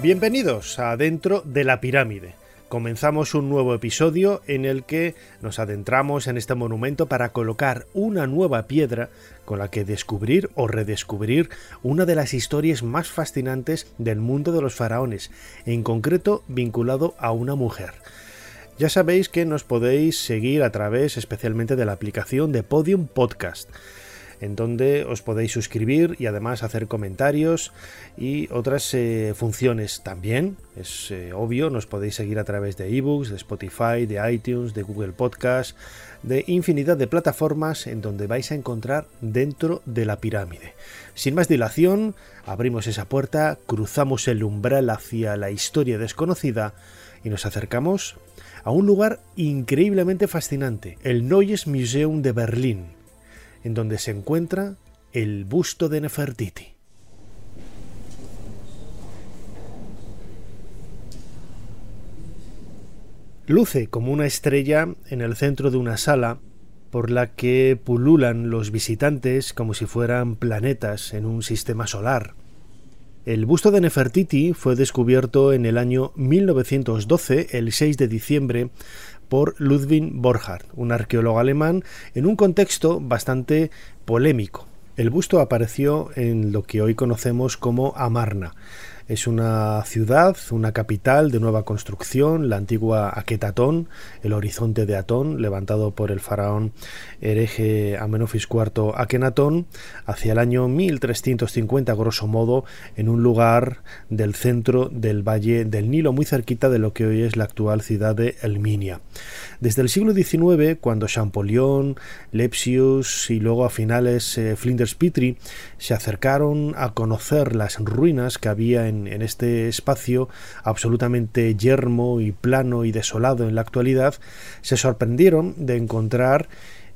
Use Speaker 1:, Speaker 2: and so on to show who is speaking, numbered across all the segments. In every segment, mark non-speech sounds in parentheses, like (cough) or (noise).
Speaker 1: Bienvenidos a Dentro de la Pirámide. Comenzamos un nuevo episodio en el que nos adentramos en este monumento para colocar una nueva piedra con la que descubrir o redescubrir una de las historias más fascinantes del mundo de los faraones, en concreto vinculado a una mujer. Ya sabéis que nos podéis seguir a través especialmente de la aplicación de Podium Podcast en donde os podéis suscribir y además hacer comentarios y otras eh, funciones también. Es eh, obvio, nos podéis seguir a través de ebooks, de Spotify, de iTunes, de Google Podcast, de infinidad de plataformas en donde vais a encontrar dentro de la pirámide. Sin más dilación, abrimos esa puerta, cruzamos el umbral hacia la historia desconocida y nos acercamos a un lugar increíblemente fascinante, el Neues Museum de Berlín en donde se encuentra el busto de Nefertiti. Luce como una estrella en el centro de una sala por la que pululan los visitantes como si fueran planetas en un sistema solar. El busto de Nefertiti fue descubierto en el año 1912, el 6 de diciembre, por Ludwig Borchardt, un arqueólogo alemán, en un contexto bastante polémico. El busto apareció en lo que hoy conocemos como Amarna, es una ciudad, una capital de nueva construcción, la antigua Aquetatón, el horizonte de Atón, levantado por el faraón hereje Amenofis IV Akenatón, hacia el año 1350, grosso modo, en un lugar del centro del valle del Nilo, muy cerquita de lo que hoy es la actual ciudad de Elminia. Desde el siglo XIX, cuando Champollion, Lepsius y luego a finales eh, Flinders Petrie se acercaron a conocer las ruinas que había en en, este espacio absolutamente yermo y plano y desolado en la actualidad, se sorprendieron de encontrar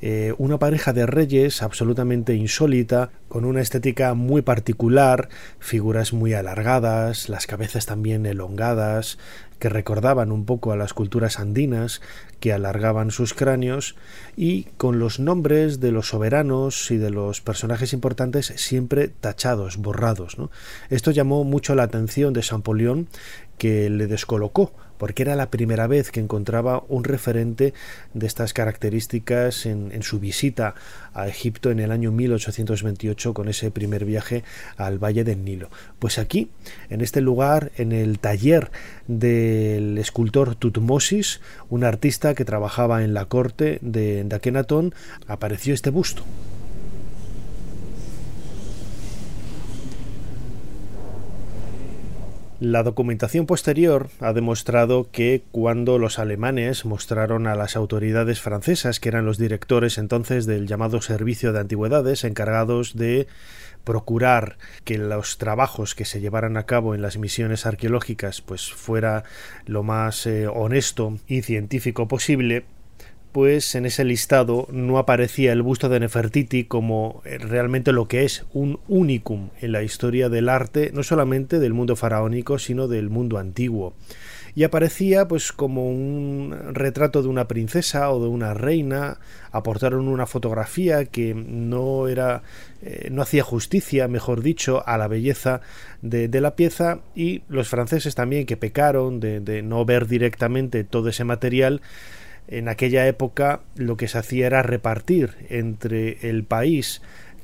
Speaker 1: eh, una pareja de reyes absolutamente insólita, con una estética muy particular, figuras muy alargadas, las cabezas también elongadas, que recordaban un poco a las culturas andinas, que alargaban sus cráneos, y con los nombres de los soberanos y de los personajes importantes siempre tachados, borrados. Esto llamó mucho la atención de Champollion, que le descolocó porque era la primera vez que encontraba un referente de estas características en, su visita a Egipto en el año 1828 con ese primer viaje al Valle del Nilo. Pues aquí, en este lugar, en el taller del escultor Tutmosis, un artista que trabajaba en la corte de, de apareció este busto. La documentación posterior ha demostrado que cuando los alemanes mostraron a las autoridades francesas, que eran los directores entonces del llamado Servicio de Antigüedades, encargados de procurar que los trabajos que se llevaran a cabo en las misiones arqueológicas pues fuera lo más eh, honesto y científico posible, pues en ese listado no aparecía el busto de Nefertiti como eh, realmente lo que es un unicum en la historia del arte, no solamente del mundo faraónico, sino del mundo antiguo. Y aparecía pues como un retrato de una princesa o de una reina, aportaron una fotografía que no era eh, no hacía justicia, mejor dicho, a la belleza de, la pieza y los franceses también que pecaron de no ver directamente todo ese material en aquella época lo que se hacía era repartir entre el país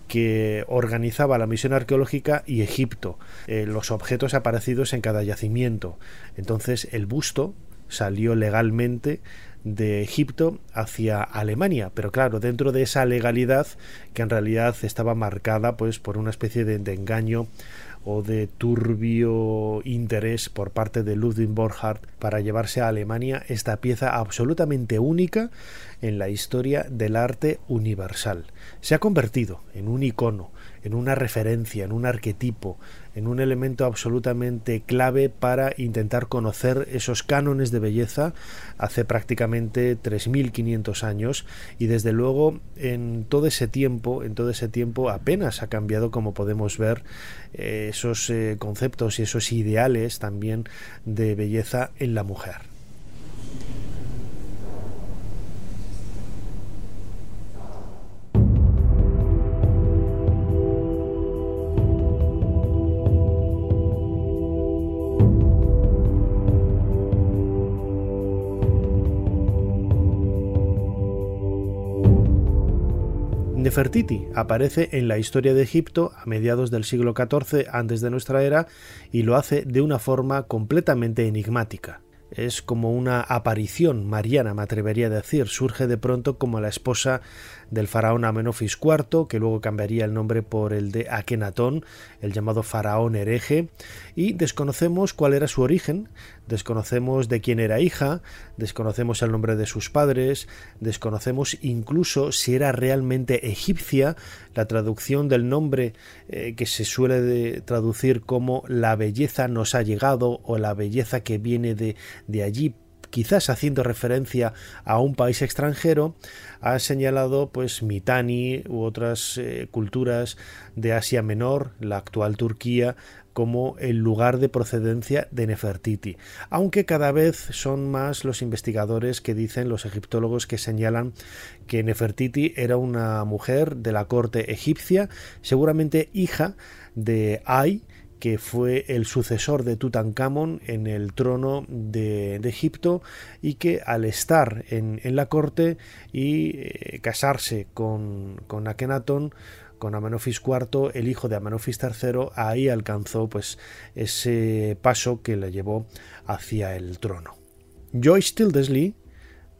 Speaker 1: que organizaba la misión arqueológica y Egipto eh, los objetos aparecidos en cada yacimiento. Entonces el busto salió legalmente de Egipto hacia Alemania, pero claro, dentro de esa legalidad que en realidad estaba marcada pues por una especie de, de engaño o de turbio interés por parte de Ludwig Borchardt para llevarse a Alemania esta pieza absolutamente única en la historia del arte universal. Se ha convertido en un icono, en una referencia, en un arquetipo, en un elemento absolutamente clave para intentar conocer esos cánones de belleza hace prácticamente 3500 años y desde luego en todo ese tiempo, en todo ese tiempo apenas ha cambiado como podemos ver eh, esos eh, conceptos y esos ideales también de belleza en la mujer. Nefertiti aparece en la historia de Egipto a mediados del siglo XIV antes de nuestra era y lo hace de una forma completamente enigmática. Es como una aparición mariana, me atrevería a decir. Surge de pronto como la esposa del faraón Amenofis IV, que luego cambiaría el nombre por el de Akenatón, el llamado faraón hereje, y desconocemos cuál era su origen, desconocemos de quién era hija, desconocemos el nombre de sus padres, desconocemos incluso si era realmente egipcia, la traducción del nombre eh, que se suele traducir como la belleza nos ha llegado o la belleza que viene de, de allí quizás haciendo referencia a un país extranjero, ha señalado pues Mitani u otras eh, culturas de Asia Menor, la actual Turquía, como el lugar de procedencia de Nefertiti, aunque cada vez son más los investigadores que dicen, los egiptólogos que señalan que Nefertiti era una mujer de la corte egipcia, seguramente hija de Ay, que fue el sucesor de Tutankamón en el trono de, Egipto y que al estar en, la corte y eh, casarse con, con Akenatón, con Amenofis IV, el hijo de Amenofis III, ahí alcanzó pues ese paso que le llevó hacia el trono. Joyce Tildesley,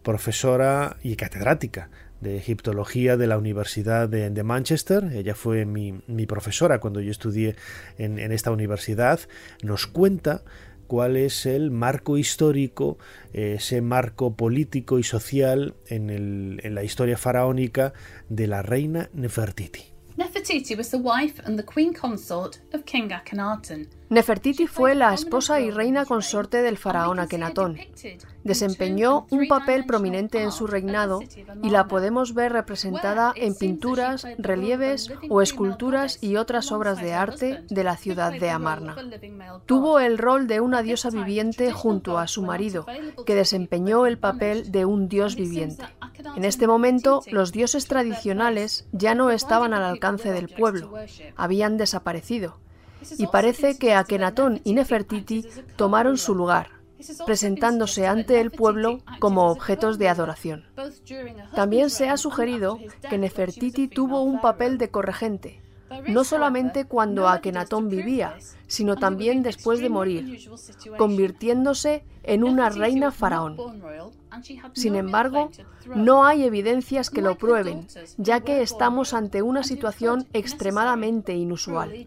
Speaker 1: profesora y catedrática de egiptología de la Universidad de, Manchester. Ella fue mi, profesora cuando yo estudié en, esta universidad. Nos cuenta cuál es el marco histórico, ese marco político y social en, en la historia faraónica de la reina Nefertiti.
Speaker 2: Nefertiti was the wife and the queen consort of King Akhenaten.
Speaker 3: Nefertiti fue la esposa y reina consorte del faraón Akenatón. Desempeñó un papel prominente en su reinado y la podemos ver representada en pinturas, relieves o esculturas y otras obras de arte de la ciudad de Amarna. Tuvo el rol de una diosa viviente junto a su marido, que desempeñó el papel de un dios viviente. En este momento, los dioses tradicionales ya no estaban al alcance del pueblo, habían desaparecido y parece que Akenatón y Nefertiti tomaron su lugar, presentándose ante el pueblo como objetos de adoración. También se ha sugerido que Nefertiti tuvo un papel de corregente, no solamente cuando Akenatón vivía, sino también después de morir, convirtiéndose en una reina faraón. Sin embargo, no hay evidencias que lo prueben, ya que estamos ante una situación extremadamente inusual.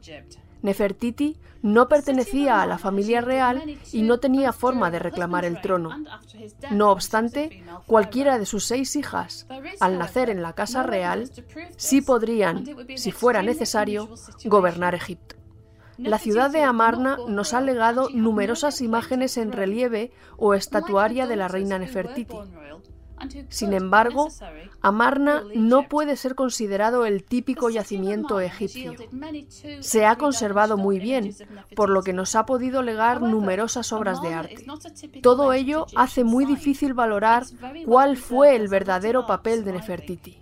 Speaker 3: Nefertiti no pertenecía a la familia real y no tenía forma de reclamar el trono. No obstante, cualquiera de sus seis hijas, al nacer en la casa real, sí podrían, si fuera necesario, gobernar Egipto. La ciudad de Amarna nos ha legado numerosas imágenes en relieve o estatuaria de la reina Nefertiti. Sin embargo, Amarna no puede ser considerado el típico yacimiento egipcio. Se ha conservado muy bien, por lo que nos ha podido legar numerosas obras de arte. Todo ello hace muy difícil valorar cuál fue el verdadero papel de Nefertiti.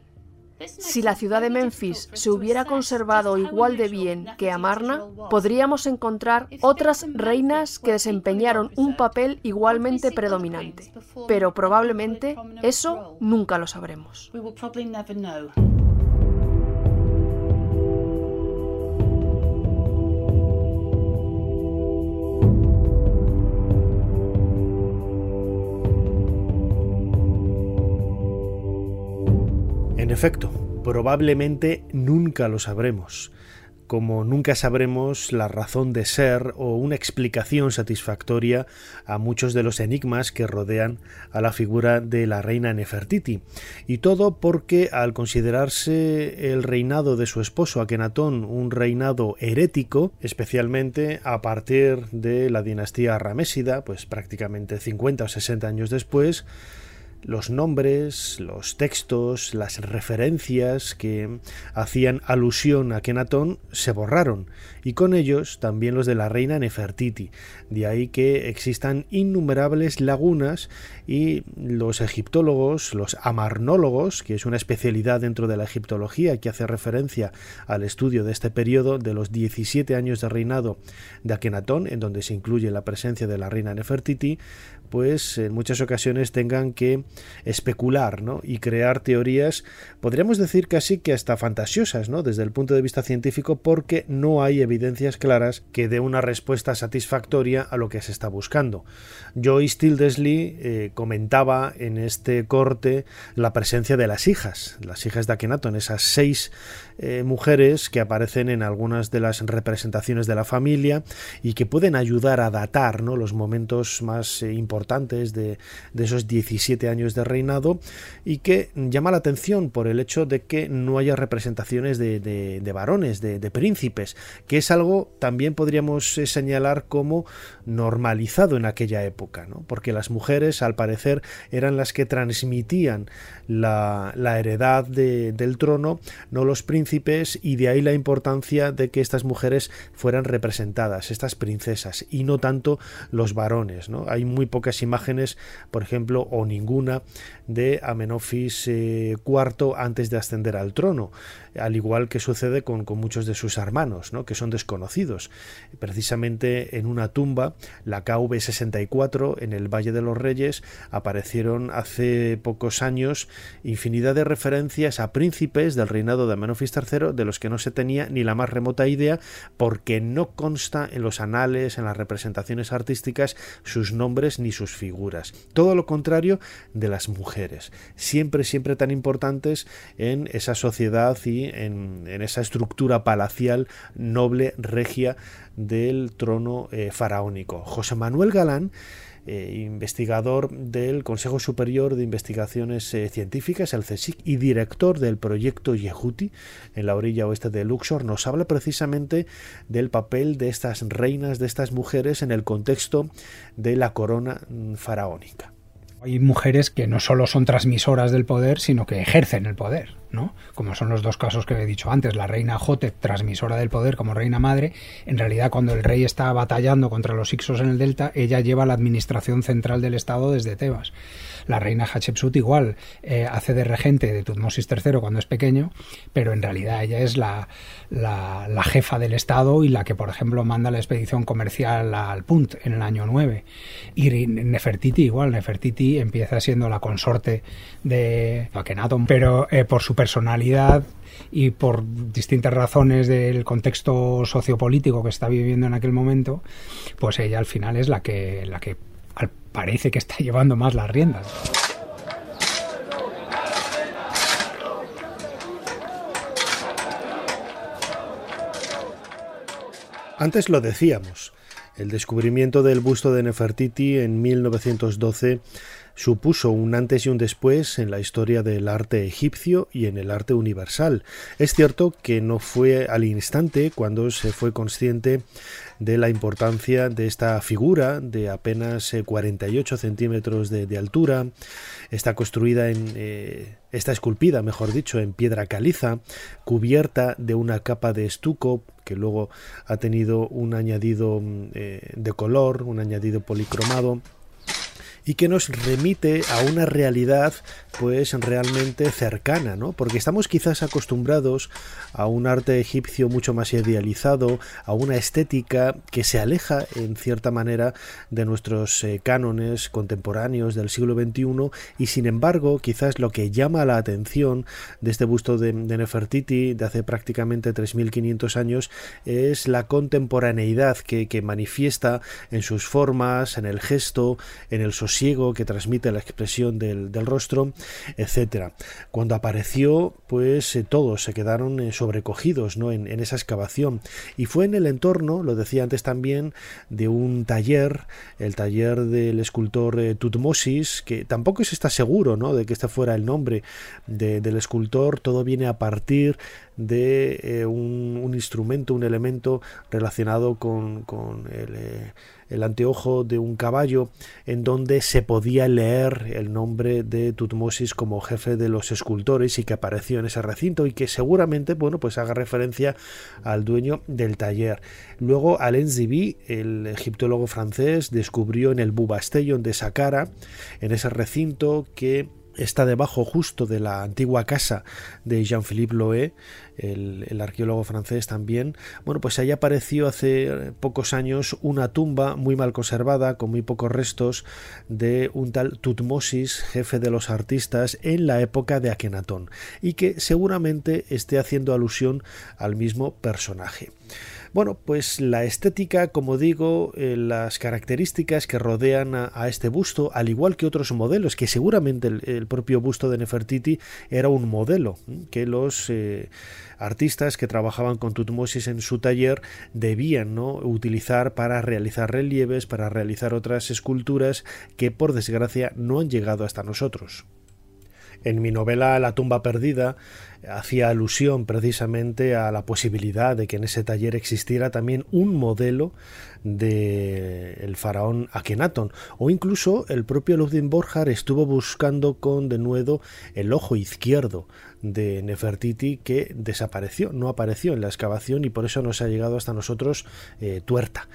Speaker 3: Si la ciudad de Memphis se hubiera conservado igual de bien que Amarna, podríamos encontrar otras reinas que desempeñaron un papel igualmente predominante, pero probablemente eso nunca lo sabremos.
Speaker 1: En efecto, probablemente nunca lo sabremos. como nunca sabremos la razón de ser o una explicación satisfactoria a muchos de los enigmas que rodean a la figura de la reina Nefertiti. Y todo porque al considerarse el reinado de su esposo Akenatón un reinado herético, especialmente a partir de la dinastía ramésida, pues prácticamente 50 o 60 años después, los nombres, los textos, las referencias que hacían alusión a Kenatón se borraron y con ellos también los de la reina Nefertiti. De ahí que existan innumerables lagunas y los egiptólogos, los amarnólogos, que es una especialidad dentro de la egiptología que hace referencia al estudio de este periodo de los 17 años de reinado de Akenatón, en donde se incluye la presencia de la reina Nefertiti, pues en muchas ocasiones tengan que especular ¿no? y crear teorías, podríamos decir casi que hasta fantasiosas, ¿no? desde el punto de vista científico, porque no hay evidencias claras que dé una respuesta satisfactoria a lo que se está buscando. Joyce Tildesley eh, comentaba en este corte la presencia de las hijas, las hijas de Akenaton, esas seis eh, mujeres que aparecen en algunas de las representaciones de la familia y que pueden ayudar a datar los momentos más eh, importantes de, esos 17 años de reinado y que llama la atención por el hecho de que no haya representaciones de varones, de, príncipes, que es algo también podríamos eh, señalar como normalizado en aquella época, ¿no? porque las mujeres al parecer eran las que transmitían la, la heredad del trono, no los príncipes, y de ahí la importancia de que estas mujeres fueran representadas, estas princesas, y no tanto los varones. ¿no? Hay muy pocas imágenes, por ejemplo, o ninguna de Amenofis IV eh, antes de ascender al trono, al igual que sucede con, muchos de sus hermanos, ¿no? que son desconocidos. Precisamente en una tumba, la KV64, en el Valle de los Reyes, aparecieron hace pocos años infinidad de referencias a príncipes del reinado de Amenofis III, de los que no se tenía ni la más remota idea, porque no consta en los anales, en las representaciones artísticas, sus nombres ni sus figuras. Todo lo contrario de las mujeres siempre, siempre tan importantes en esa sociedad y en, esa estructura palacial noble, regia del trono eh, faraónico. José Manuel Galán eh, investigador del Consejo Superior de Investigaciones eh, Científicas, el CSIC, y director del proyecto Yehuti en la orilla oeste de Luxor, nos habla precisamente del papel de estas reinas, de estas mujeres en el contexto de la corona mm, faraónica.
Speaker 4: Hay mujeres que no solo son transmisoras del poder, sino que ejercen el poder, ¿no? Como son los dos casos que he dicho antes, la reina Jotep, transmisora del poder como reina madre, en realidad cuando el rey está batallando contra los Ixos en el delta, ella lleva la administración central del Estado desde Tebas. La reina Hatshepsut igual eh, hace de regente de Tutmosis III cuando es pequeño, pero en realidad ella es la, la, jefa del Estado y la que, por ejemplo, manda la expedición comercial al Punt en el año 9. Y Nefertiti igual, Nefertiti empieza siendo la consorte de Akhenaton, pero eh, por personalidad y por distintas razones del contexto sociopolítico que está viviendo en aquel momento, pues ella al final es la que, la que parece que está (laughs) llevando más las riendas.
Speaker 1: Antes lo decíamos, el descubrimiento del busto de Nefertiti en 1912 supuso un antes y un después en la historia del arte egipcio y en el arte universal. Es cierto que no fue al instante cuando se fue consciente de la importancia de esta figura de apenas 48 eh, centímetros de, altura. Está construida en... Eh, está esculpida, mejor dicho, en piedra caliza, cubierta de una capa de estuco que luego ha tenido un añadido mm, eh, de color, un añadido policromado y que nos remite a una realidad pues realmente cercana, ¿no? Porque estamos quizás acostumbrados a un arte egipcio mucho más idealizado, a una estética que se aleja en cierta manera de nuestros eh, cánones contemporáneos del siglo XXI y sin embargo quizás lo que llama la atención de este busto de, Nefertiti de hace prácticamente 3.500 años es la contemporaneidad que, que manifiesta en sus formas, en el gesto, en el sostén sosiego que transmite la expresión del, rostro, etcétera. Cuando apareció, pues eh, todos se quedaron eh, sobrecogidos ¿no? en, esa excavación. Y fue en el entorno, lo decía antes también, de un taller, el taller del escultor Tutmosis, que tampoco se está seguro ¿no? de que este fuera el nombre del escultor, todo viene a partir de un, instrumento, un elemento relacionado con, el, el anteojo de un caballo en donde se podía leer el nombre de Tutmosis como jefe de los escultores y que apareció en ese recinto y que seguramente bueno pues haga referencia al dueño del taller. Luego Alain Zibi, el egiptólogo francés, descubrió en el Bubastellon de Saqqara, en ese recinto que está debajo justo de la antigua casa de Jean-Philippe Loé, el, arqueólogo francés también. Bueno, pues ahí apareció hace pocos años una tumba muy mal conservada, con muy pocos restos, de un tal Tutmosis, jefe de los artistas en la época de Akenatón, y que seguramente esté haciendo alusión al mismo personaje. Bueno, pues la estética, como digo, eh, las características que rodean a, este busto, al igual que otros modelos, que seguramente el, propio busto de Nefertiti era un modelo que los eh, artistas que trabajaban con Tutmosis en su taller debían ¿no? utilizar para realizar relieves, para realizar otras esculturas que por desgracia no han llegado hasta nosotros. En mi novela La tumba perdida hacía alusión precisamente a la posibilidad de que en ese taller existiera también un modelo del el faraón Akenatón o incluso el propio Ludwig Borjar estuvo buscando con denuedo el ojo izquierdo de Nefertiti que desapareció, no apareció en la excavación y por eso no se ha llegado hasta nosotros eh, tuerta.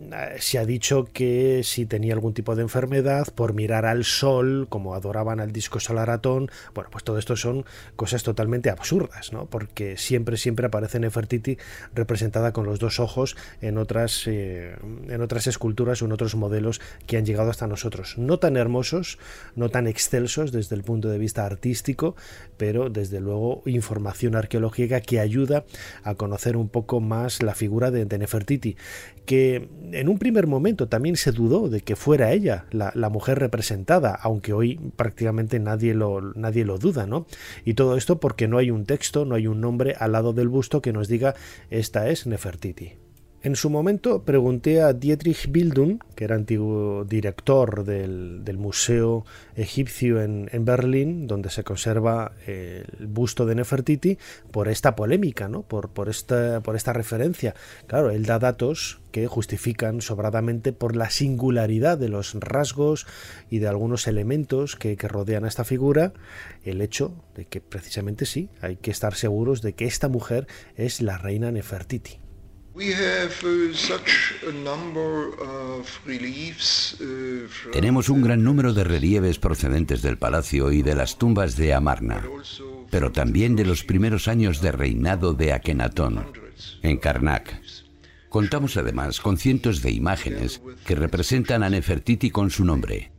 Speaker 1: Eh, se ha dicho que si tenía algún tipo de enfermedad por mirar al sol, como adoraban al disco solaratón, bueno, pues todo esto son cosas totalmente absurdas, ¿no? Porque siempre, siempre aparece Nefertiti representada con los dos ojos en otras, eh, en otras esculturas o en otros modelos que han llegado hasta nosotros. No tan hermosos, no tan excelsos desde el punto de vista artístico, pero desde luego información arqueológica que ayuda a conocer un poco más la figura de, Nefertiti, que en un primer momento también se dudó de que fuera ella la, mujer representada, aunque hoy prácticamente nadie lo, nadie lo duda, ¿no? Y todo esto porque no hay un texto, no hay un nombre al lado del busto que nos diga esta es Nefertiti. En su momento pregunté a Dietrich Bildung, que era antiguo director del, Museo Egipcio en, Berlín, donde se conserva el busto de Nefertiti, por esta polémica, ¿no? por, por, esta, por esta referencia. Claro, él da datos que justifican sobradamente por la singularidad de los rasgos y de algunos elementos que, que rodean a esta figura, el hecho de que precisamente sí, hay que estar seguros de que esta mujer es la reina Nefertiti.
Speaker 5: Uh, Tenemos un gran número de relieves procedentes del palacio y de las tumbas de Amarna, pero también de los primeros años de reinado de Akenatón, en Karnak. Contamos además con cientos de imágenes que representan a Nefertiti con su nombre.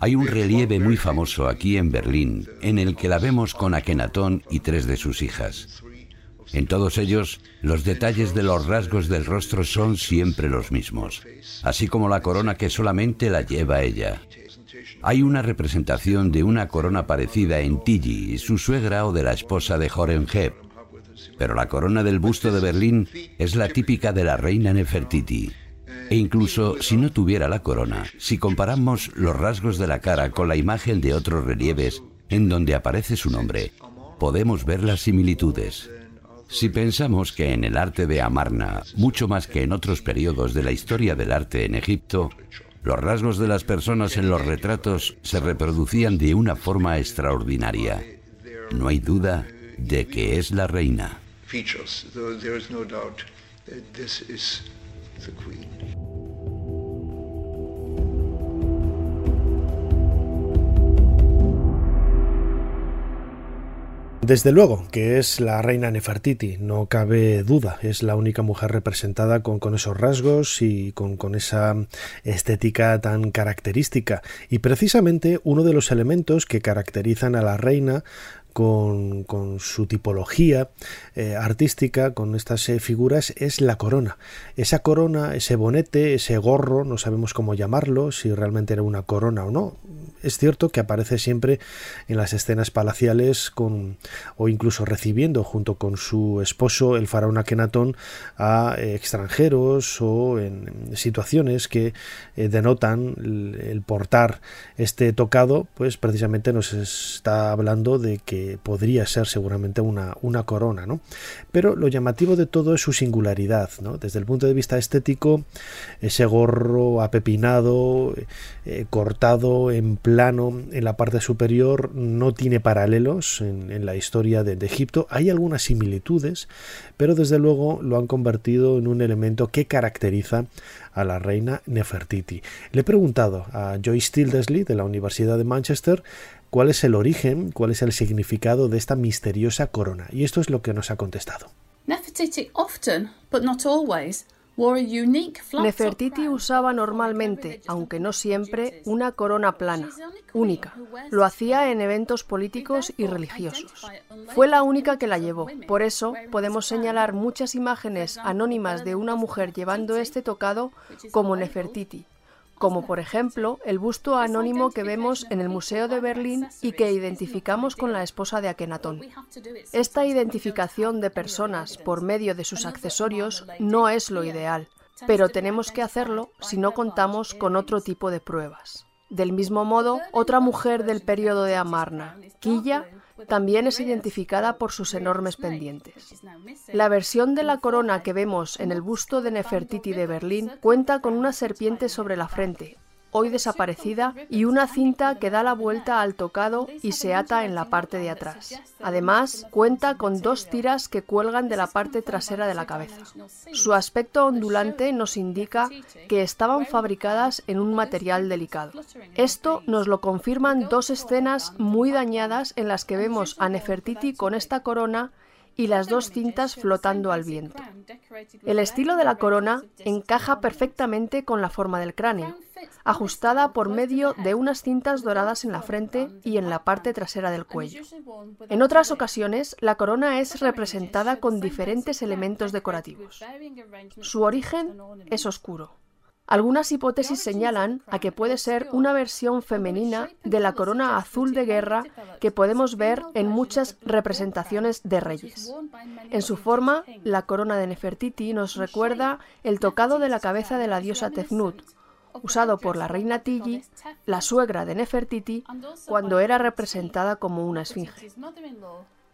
Speaker 5: Hay un relieve muy famoso aquí en Berlín en el que la vemos con Akenatón y tres de sus hijas. En todos ellos, los detalles de los rasgos del rostro son siempre los mismos, así como la corona que solamente la lleva ella. Hay una representación de una corona parecida en Tilly, su suegra o de la esposa de Horenheb, pero la corona del busto de Berlín es la típica de la reina Nefertiti. E incluso si no tuviera la corona, si comparamos los rasgos de la cara con la imagen de otros relieves en donde aparece su nombre, podemos ver las similitudes. Si pensamos que en el arte de Amarna, mucho más que en otros periodos de la historia del arte en Egipto, los rasgos de las personas en los retratos se reproducían de una forma extraordinaria, no hay duda de que es la reina.
Speaker 1: Desde luego que es la reina Nefertiti, no cabe duda, es la única mujer representada con, esos rasgos y con, esa estética tan característica. Y precisamente uno de los elementos que caracterizan a la reina con, su tipología eh, artística, con estas eh, figuras, es la corona. Esa corona, ese bonete, ese gorro, no sabemos cómo llamarlo, si realmente era una corona o no. Es cierto que aparece siempre en las escenas palaciales con, o incluso recibiendo junto con su esposo, el faraón Akenatón, a eh, extranjeros o en situaciones que denotan el portar este tocado, pues precisamente nos está hablando de que podría ser seguramente una, una corona, ¿no? Pero lo llamativo de todo es su singularidad, ¿no? Desde el punto de vista estético, ese gorro apepinado, eh, cortado en plano en la parte superior, no tiene paralelos en, la historia de, de Egipto. Hay algunas similitudes, pero desde luego lo han convertido en un elemento que caracteriza a la reina Nefertiti. Le he preguntado a Joyce Tildesley de la Universidad de Manchester cuál es el origen, cuál es el significado de esta misteriosa corona. Y esto es lo que nos ha contestado.
Speaker 3: Nefertiti Nefertiti usaba normalmente, aunque no siempre, una corona plana, única. Lo hacía en eventos políticos y religiosos. Fue la única que la llevó. Por eso podemos señalar muchas imágenes anónimas de una mujer llevando este tocado como Nefertiti, como por ejemplo el busto anónimo que vemos en el Museo de Berlín y que identificamos con la esposa de Akenatón. Esta identificación de personas por medio de sus accesorios no es lo ideal, pero tenemos que hacerlo si no contamos con otro tipo de pruebas. Del mismo modo, otra mujer del periodo de Amarna, Quilla, también es identificada por sus enormes pendientes. La versión de la corona que vemos en el busto de Nefertiti de Berlín cuenta con una serpiente sobre la frente, hoy desaparecida, y una cinta que da la vuelta al tocado y se ata en la parte de atrás. Además, cuenta con dos tiras que cuelgan de la parte trasera de la cabeza. Su aspecto ondulante nos indica que estaban fabricadas en un material delicado. Esto nos lo confirman dos escenas muy dañadas en las que vemos a Nefertiti con esta corona y las dos cintas flotando al viento. El estilo de la corona encaja perfectamente con la forma del cráneo, ajustada por medio de unas cintas doradas en la frente y en la parte trasera del cuello. En otras ocasiones, la corona es representada con diferentes elementos decorativos. Su origen es oscuro. Algunas hipótesis señalan a que puede ser una versión femenina de la corona azul de guerra que podemos ver en muchas representaciones de reyes. En su forma, la corona de Nefertiti nos recuerda el tocado de la cabeza de la diosa Tefnut, usado por la reina Tigi, la suegra de Nefertiti, cuando era representada como una esfinge.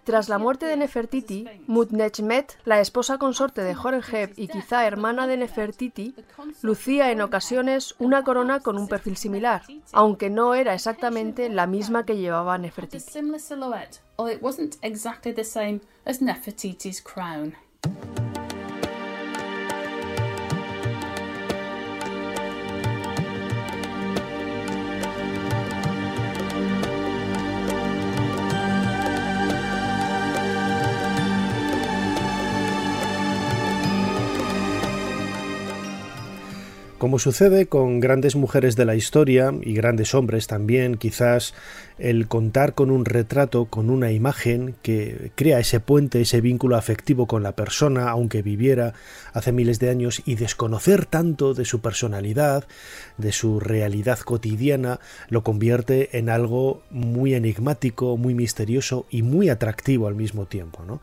Speaker 3: Tras la muerte de Nefertiti, Mutnechmet, la esposa consorte de Horemheb y quizá hermana de Nefertiti, lucía en ocasiones una corona con un perfil similar, aunque no era exactamente la misma que llevaba Nefertiti.
Speaker 1: Como sucede con grandes mujeres de la historia y grandes hombres también, quizás el contar con un retrato, con una imagen que crea ese puente, ese vínculo afectivo con la persona, aunque viviera hace miles de años, y desconocer tanto de su personalidad, de su realidad cotidiana, lo convierte en algo muy enigmático, muy misterioso y muy atractivo al mismo tiempo. ¿no?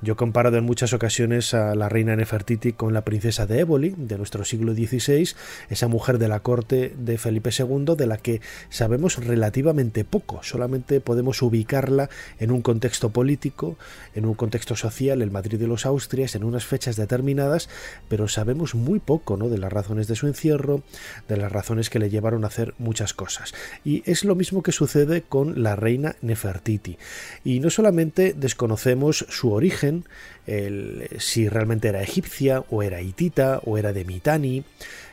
Speaker 1: Yo he comparado en muchas ocasiones a la reina Nefertiti con la princesa de Éboli, de nuestro siglo XVI, esa mujer de la corte de Felipe II, de la que sabemos relativamente poco solamente podemos ubicarla en un contexto político, en un contexto social, el Madrid de los Austrias, en unas fechas determinadas, pero sabemos muy poco ¿no? de las razones de su encierro, de las razones que le llevaron a hacer muchas cosas. Y es lo mismo que sucede con la reina Nefertiti. Y no solamente desconocemos su origen, si realmente era egipcia o era hitita o era de Mitani,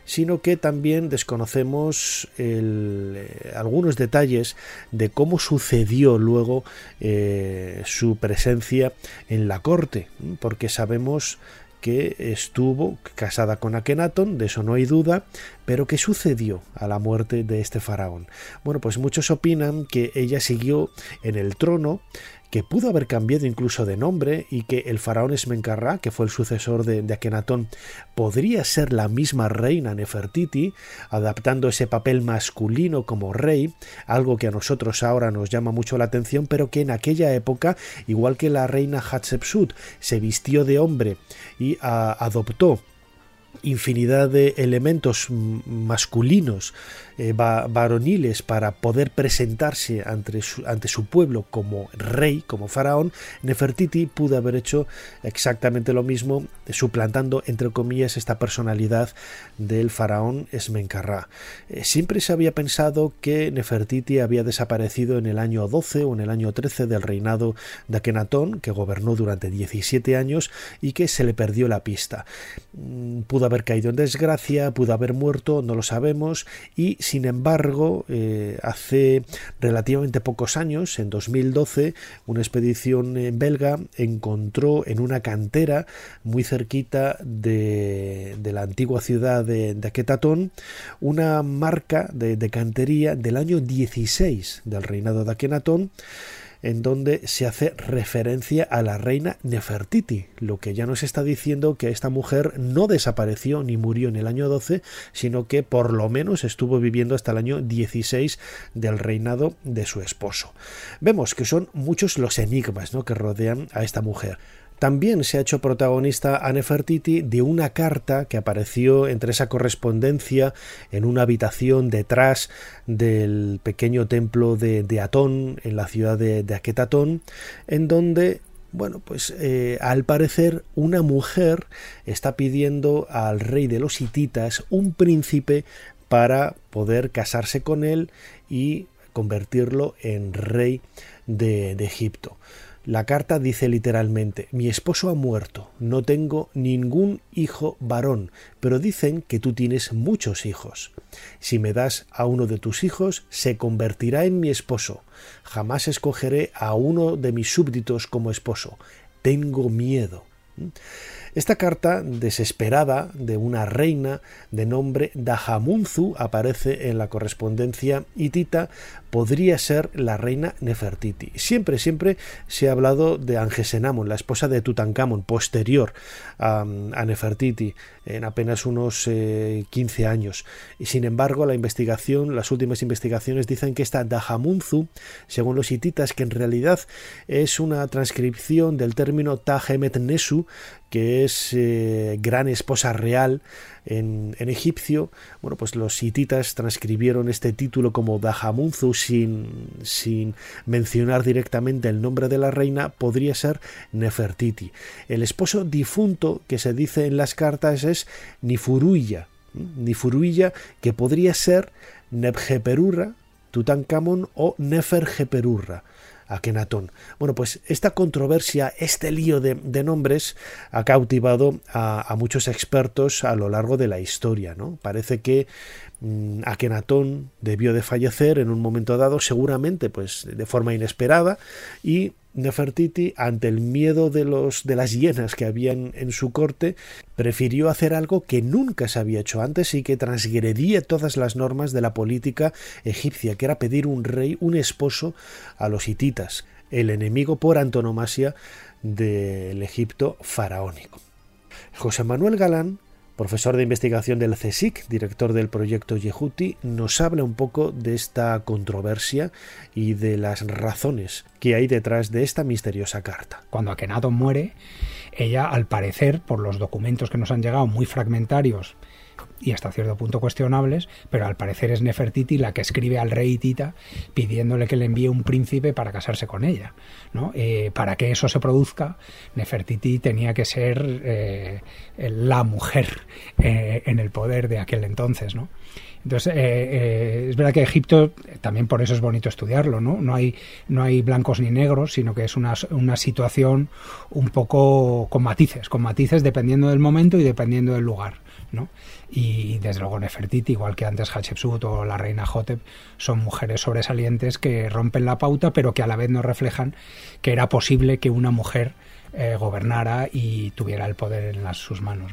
Speaker 1: sino que también desconocemos eh, algunos detalles de cómo sucedió luego eh, su presencia en la corte, porque sabemos que estuvo casada con Akenatón, de eso no hay duda, pero ¿qué sucedió a la muerte de este faraón? Bueno, pues muchos opinan que ella siguió en el trono, que pudo haber cambiado incluso de nombre y que el faraón Esmencarra, que fue el sucesor de, de Akenatón, podría ser la misma reina Nefertiti, adaptando ese papel masculino como rey, algo que a nosotros ahora nos llama mucho la atención, pero que en aquella época, igual que la reina Hatshepsut, se vistió de hombre y ah, adoptó infinidad de elementos masculinos eh, varoniles para poder presentarse ante su, ante su, pueblo como rey, como faraón, Nefertiti pudo haber hecho exactamente lo mismo, suplantando, entre comillas, esta personalidad del faraón Esmencarrá. Eh, siempre se había pensado que Nefertiti había desaparecido en el año 12 o en el año 13 del reinado de Akenatón, que gobernó durante 17 años y que se le perdió la pista. Mm, pudo haber caído en desgracia, pudo haber muerto, no lo sabemos, y sin embargo, eh, hace relativamente pocos años, en 2012, una expedición belga encontró en una cantera muy cerquita de, la antigua ciudad de, de una marca de, de cantería del año 16 del reinado de Akenatón en donde se hace referencia a la reina Nefertiti, lo que ya nos está diciendo que esta mujer no desapareció ni murió en el año 12, sino que por lo menos estuvo viviendo hasta el año 16 del reinado de su esposo. Vemos que son muchos los enigmas ¿no? que rodean a esta mujer. También se ha hecho protagonista a Nefertiti de una carta que apareció entre esa correspondencia en una habitación detrás del pequeño templo de, Atón en la ciudad de, de en donde bueno, pues eh, al parecer una mujer está pidiendo al rey de los hititas un príncipe para poder casarse con él y convertirlo en rey de Egipto. La carta dice literalmente Mi esposo ha muerto, no tengo ningún hijo varón, pero dicen que tú tienes muchos hijos. Si me das a uno de tus hijos, se convertirá en mi esposo. Jamás escogeré a uno de mis súbditos como esposo. Tengo miedo. Esta carta desesperada de una reina de nombre Dahamunzu aparece en la correspondencia hitita podría ser la reina Nefertiti. Siempre, siempre se ha hablado de Angesenamon, la esposa de Tutankamón, posterior a, Nefertiti, en apenas unos 15 eh, años. Y sin embargo, la investigación, las últimas investigaciones dicen que esta Dahamunzu, según los hititas, que en realidad es una transcripción del término Tahemet Nesu, que es eh, gran esposa real en, egipcio, bueno, pues los hititas transcribieron este título como Dahamunzu sin, mencionar directamente el nombre de la reina, podría ser Nefertiti. El esposo difunto que se dice en las cartas es Nifuruya, Nifuruya que podría ser Nebjeperurra, Tutankamón o Neferjeperurra. Akenatón. Bueno, pues esta controversia, este lío de, nombres ha cautivado a, muchos expertos a lo largo de la historia. ¿no? Parece que Akenatón debió de fallecer en un momento dado, seguramente pues de forma inesperada, y Nefertiti, ante el miedo de, los, de las hienas que habían en su corte, prefirió hacer algo que nunca se había hecho antes y que transgredía todas las normas de la política egipcia, que era pedir un rey, un esposo a los hititas, el enemigo por antonomasia del Egipto faraónico. José Manuel Galán profesor de investigación del CSIC, director del proyecto Yehuti, nos habla un poco de esta controversia y de las razones que hay detrás de esta misteriosa carta.
Speaker 4: Cuando Akenatón muere, ella, al parecer, por los documentos que nos han llegado muy fragmentarios y hasta cierto punto cuestionables, pero al parecer es Nefertiti la que escribe al rey Tita pidiéndole que le envíe un príncipe para casarse con ella. ¿no? Eh, para que eso se produzca, Nefertiti tenía que ser eh, la mujer eh, en el poder de aquel entonces. ¿no? Entonces, es verdad que Egipto, también por eso es bonito estudiarlo, ¿no? No hay, no hay blancos ni negros, sino que es una, una situación un poco con matices, con matices dependiendo del momento y dependiendo del lugar, ¿no? y desde luego Nefertiti, igual que antes Hatshepsut o la reina Hotep, son mujeres sobresalientes que rompen la pauta, pero que a la vez nos reflejan que era posible que una mujer eh, gobernara y tuviera el poder en las, sus manos.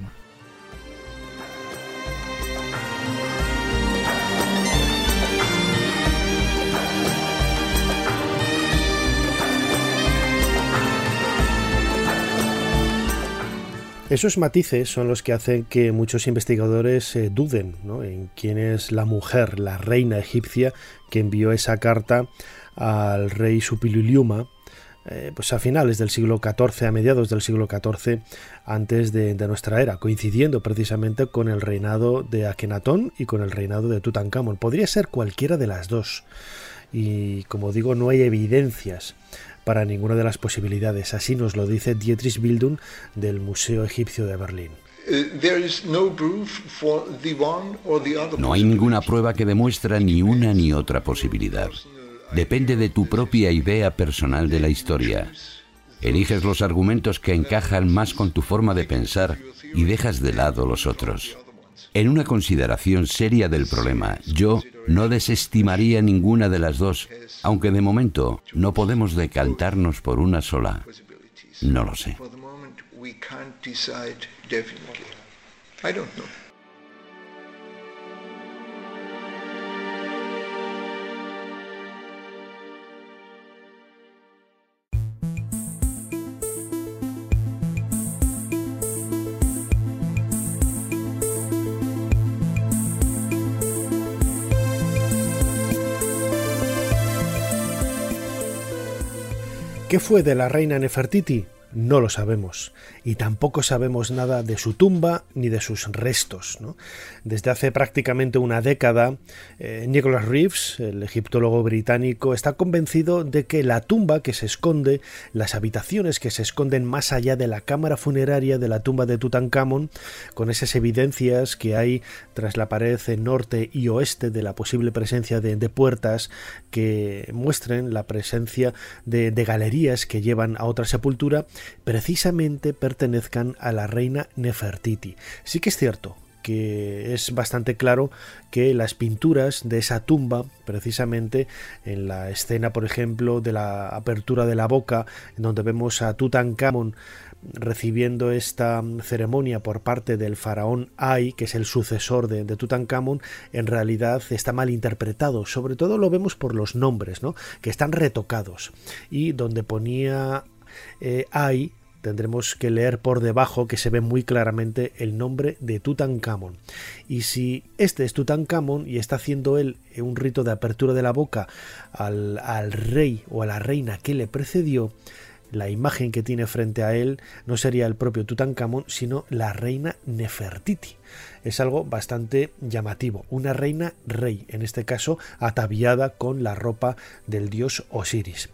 Speaker 1: Esos matices son los que hacen que muchos investigadores eh, duden en quién es la mujer, la reina egipcia, que envió esa carta al rey Supililiuma eh, pues a finales del siglo XIV, a mediados del siglo XIV, antes de, nuestra era, coincidiendo precisamente con el reinado de Akenatón y con el reinado de Tutankamón. Podría ser cualquiera de las dos. Y como digo, no hay evidencias para ninguna de las posibilidades. Así nos lo dice Dietrich Bildung del Museo Egipcio de Berlín.
Speaker 5: No hay ninguna prueba que demuestre ni una ni otra posibilidad depende de tu propia idea personal de la historia. Eliges los argumentos que encajan más con tu forma de pensar y dejas de lado los otros. En una consideración seria del problema, yo no desestimaría ninguna de las dos, aunque de momento no podemos decantarnos por una sola. No lo sé.
Speaker 1: ¿Qué fue de la reina Nefertiti? No lo sabemos y tampoco sabemos nada de su tumba ni de sus restos. Desde hace prácticamente una década, eh, Nicholas Reeves, el egiptólogo británico, está convencido de que la tumba que se esconde, las habitaciones que se esconden más allá de la cámara funeraria de la tumba de Tutankamón, con esas evidencias que hay tras la pared norte y oeste de la posible presencia de, puertas que muestren la presencia de, de galerías que llevan a otra sepultura, precisamente pertenezcan a la reina Nefertiti. Sí que es cierto que es bastante claro que las pinturas de esa tumba, precisamente en la escena, por ejemplo, de la apertura de la boca, en donde vemos a Tutankamón recibiendo esta ceremonia por parte del faraón Ay, que es el sucesor de, Tutankamón, en realidad está mal interpretado. Sobre todo lo vemos por los nombres, ¿no? que están retocados. Y donde ponía eh, Ay, tendremos que leer por debajo que se ve muy claramente el nombre de Tutankamón. Y si este es Tutankamón y está haciendo él un rito de apertura de la boca al, al rey o a la reina que le precedió, la imagen que tiene frente a él no sería el propio Tutankamón, sino la reina Nefertiti. Es algo bastante llamativo, una reina rey, en este caso ataviada con la ropa del dios Osiris.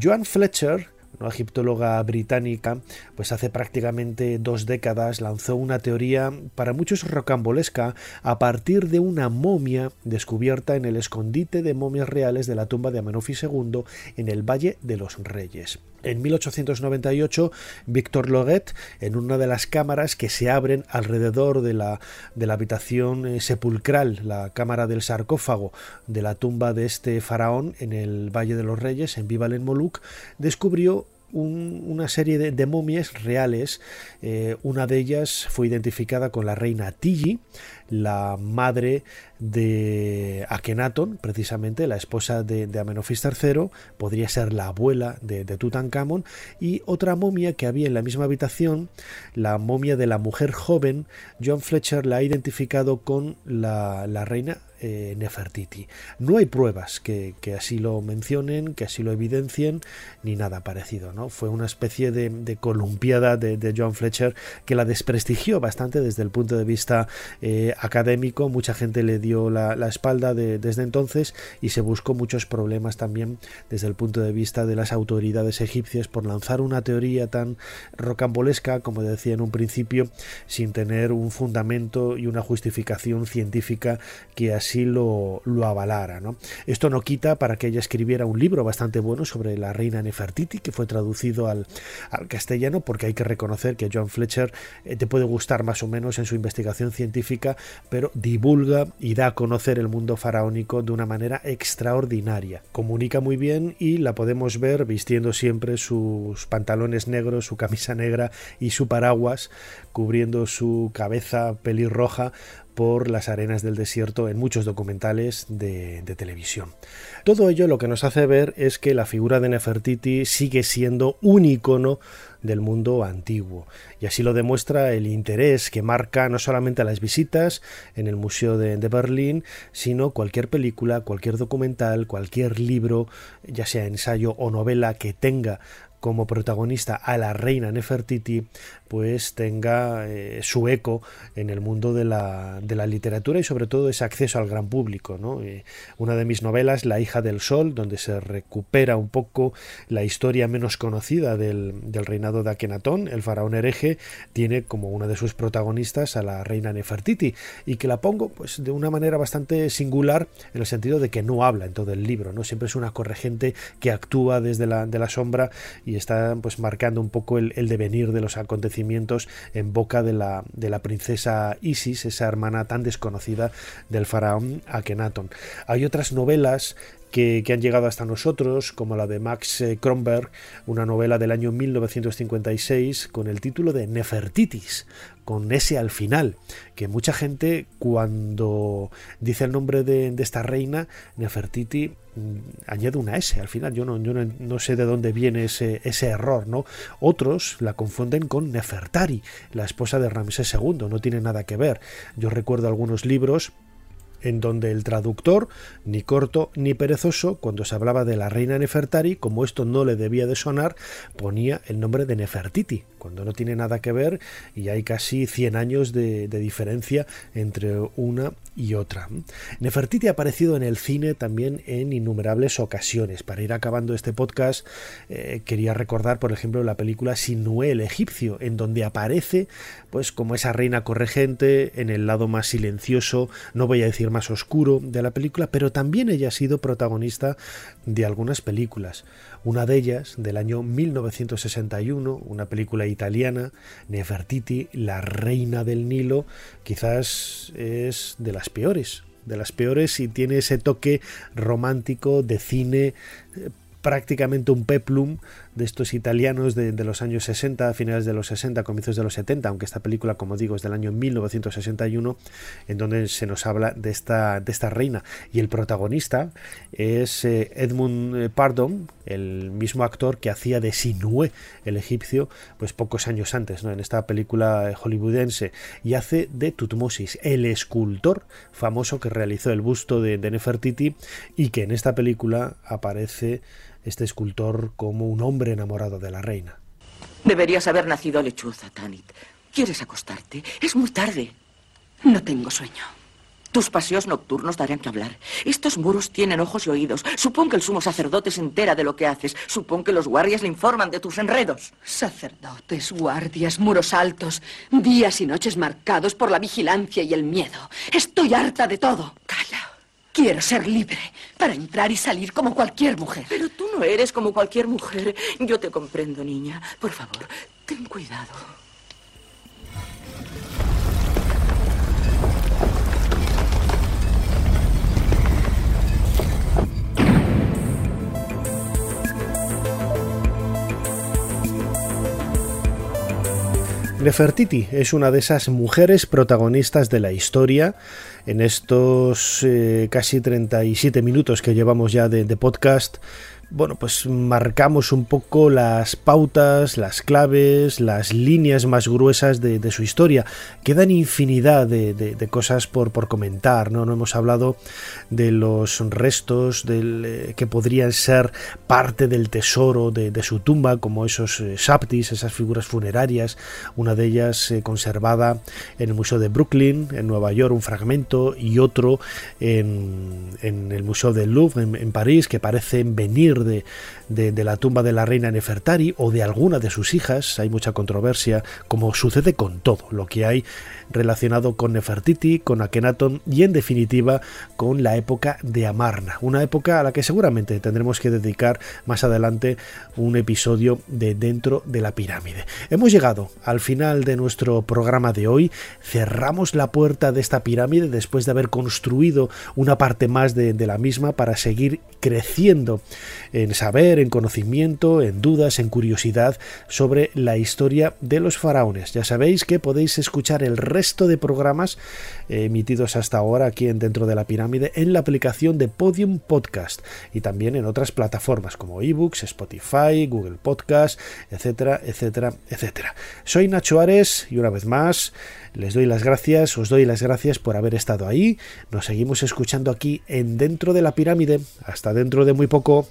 Speaker 1: Joan Fletcher, una egiptóloga británica, pues hace prácticamente dos décadas lanzó una teoría para muchos rocambolesca a partir de una momia descubierta en el escondite de momias reales de la tumba de Amenofis II en el Valle de los Reyes. En 1898, Victor Loguet, en una de las cámaras que se abren alrededor de la, de la habitación eh, sepulcral, la cámara del sarcófago de la tumba de este faraón en el Valle de los Reyes, en Vival en Moluc, descubrió una serie de, momias reales. Eh, una de ellas fue identificada con la reina Tigi, la madre de Akenatón, precisamente la esposa de, Amenofis III, podría ser la abuela de, de, Tutankamón, y otra momia que había en la misma habitación, la momia de la mujer joven, John Fletcher la ha identificado con la, la reina eh, Nefertiti. No hay pruebas que, así lo mencionen, que así lo evidencien, ni nada parecido. ¿no? Fue una especie de, columpiada de, John Fletcher que la desprestigió bastante desde el punto de vista eh, académico. Mucha gente le dio la, espalda desde entonces y se buscó muchos problemas también desde el punto de vista de las autoridades egipcias por lanzar una teoría tan rocambolesca, como decía en un principio, sin tener un fundamento y una justificación científica que así así lo, avalara. Esto no quita para que ella escribiera un libro bastante bueno sobre la reina Nefertiti, que fue traducido al, castellano, porque hay que reconocer que John Fletcher eh, te puede gustar más o menos en su investigación científica, pero divulga y da a conocer el mundo faraónico de una manera extraordinaria. Comunica muy bien y la podemos ver vistiendo siempre sus pantalones negros, su camisa negra y su paraguas, cubriendo su cabeza pelirroja por las arenas del desierto en muchos documentales de, televisión. Todo ello lo que nos hace ver es que la figura de Nefertiti sigue siendo un icono del mundo antiguo. Y así lo demuestra el interés que marca no solamente las visitas en el Museo de, de, Berlín, sino cualquier película, cualquier documental, cualquier libro, ya sea ensayo o novela que tenga como protagonista a la reina Nefertiti, pues tenga eh, su eco en el mundo de la, de la, literatura y sobre todo ese acceso al gran público. ¿no? Eh, una de mis novelas, La hija del sol, donde se recupera un poco la historia menos conocida del, del reinado de Akenatón, el faraón hereje, tiene como una de sus protagonistas a la reina Nefertiti y que la pongo pues de una manera bastante singular en el sentido de que no habla en todo el libro, ¿no? siempre es una corregente que actúa desde la, de la sombra y está pues marcando un poco el, el devenir de los acontecimientos en boca de la, de la princesa Isis, esa hermana tan desconocida del faraón Akenatón. Hay otras novelas que, han llegado hasta nosotros, como la de Max eh, Kronberg, una novela del año 1956 con el título de Nefertitis, con ese al final, que mucha gente cuando dice el nombre de, de esta reina, Nefertiti, mm, añade una S al final. Yo no, yo no, no sé de dónde viene ese, ese, error, ¿no? Otros la confunden con Nefertari, la esposa de Ramsés II, no tiene nada que ver. Yo recuerdo algunos libros en donde el traductor, ni corto ni perezoso, cuando se hablaba de la reina Nefertari, como esto no le debía de sonar, ponía el nombre de Nefertiti, cuando no tiene nada que ver y hay casi 100 años de, diferencia entre una y otra. Nefertiti ha aparecido en el cine también en innumerables ocasiones. Para ir acabando este podcast, eh, quería recordar, por ejemplo, la película Sinué el egipcio, en donde aparece, pues, como esa reina corregente en el lado más silencioso, no voy a decir más oscuro de la película, pero también ella ha sido protagonista de algunas películas. Una de ellas, del año 1961, una película italiana, Nefertiti, la reina del Nilo, quizás es de las peores, de las peores y tiene ese toque romántico de cine prácticamente un peplum de estos italianos de, los años 60, finales de los 60, comienzos de los 70, aunque esta película, como digo, es del año 1961, en donde se nos habla de esta, de esta reina. Y el protagonista es eh, Edmund Pardon, el mismo actor que hacía de Sinué, el egipcio, pues pocos años antes, ¿no? en esta película hollywoodense, y hace de Tutmosis, el escultor famoso que realizó el busto de, de Nefertiti y que en esta película aparece este escultor como un hombre enamorado de la reina.
Speaker 6: Deberías haber nacido lechuza, Tanit. ¿Quieres acostarte? Es muy tarde.
Speaker 7: No tengo sueño.
Speaker 6: Tus paseos nocturnos darán que hablar. Estos muros tienen ojos y oídos. Supón que el sumo sacerdote se entera de lo que haces. Supón que los guardias le informan de tus enredos.
Speaker 7: Sacerdotes, guardias, muros altos, días y noches marcados por la vigilancia y el miedo. Estoy harta de todo.
Speaker 6: Calla.
Speaker 7: Quiero ser libre para entrar y salir como cualquier mujer.
Speaker 6: Pero tú no eres como cualquier mujer. Yo te comprendo, niña. Por favor, ten cuidado.
Speaker 1: Nefertiti es una de esas mujeres protagonistas de la historia en estos eh, casi 37 minutos que llevamos ya de, de podcast bueno, pues marcamos un poco las pautas, las claves, las líneas más gruesas de, de su historia. Quedan infinidad de, de, cosas por, por comentar, ¿no? No hemos hablado de los restos del, eh, que podrían ser parte del tesoro de, su tumba, como esos eh, esas figuras funerarias, una de ellas eh, conservada en el Museo de Brooklyn, en Nueva York, un fragmento, y otro en, en el Museo del Louvre, en París, que parecen venir de, la tumba de la reina Nefertari o de alguna de sus hijas. Hay mucha controversia, como sucede con todo lo que hay relacionado con Nefertiti, con Akenatón y en definitiva con la época de Amarna, una época a la que seguramente tendremos que dedicar más adelante un episodio de dentro de la pirámide. Hemos llegado al final de nuestro programa de hoy, cerramos la puerta de esta pirámide después de haber construido una parte más de la misma para seguir creciendo en saber, en conocimiento, en dudas, en curiosidad sobre la historia de los faraones. Ya sabéis que podéis escuchar el resto de programas eh, emitidos hasta ahora aquí en Dentro de la Pirámide en la aplicación de Podium Podcast y también en otras plataformas como eBooks, Spotify, Google Podcast, etcétera, etcétera, etcétera. Soy Nacho Ares y una vez más les doy las gracias, os doy las gracias por haber estado ahí. Nos seguimos escuchando aquí en Dentro de la Pirámide. Hasta dentro de muy poco.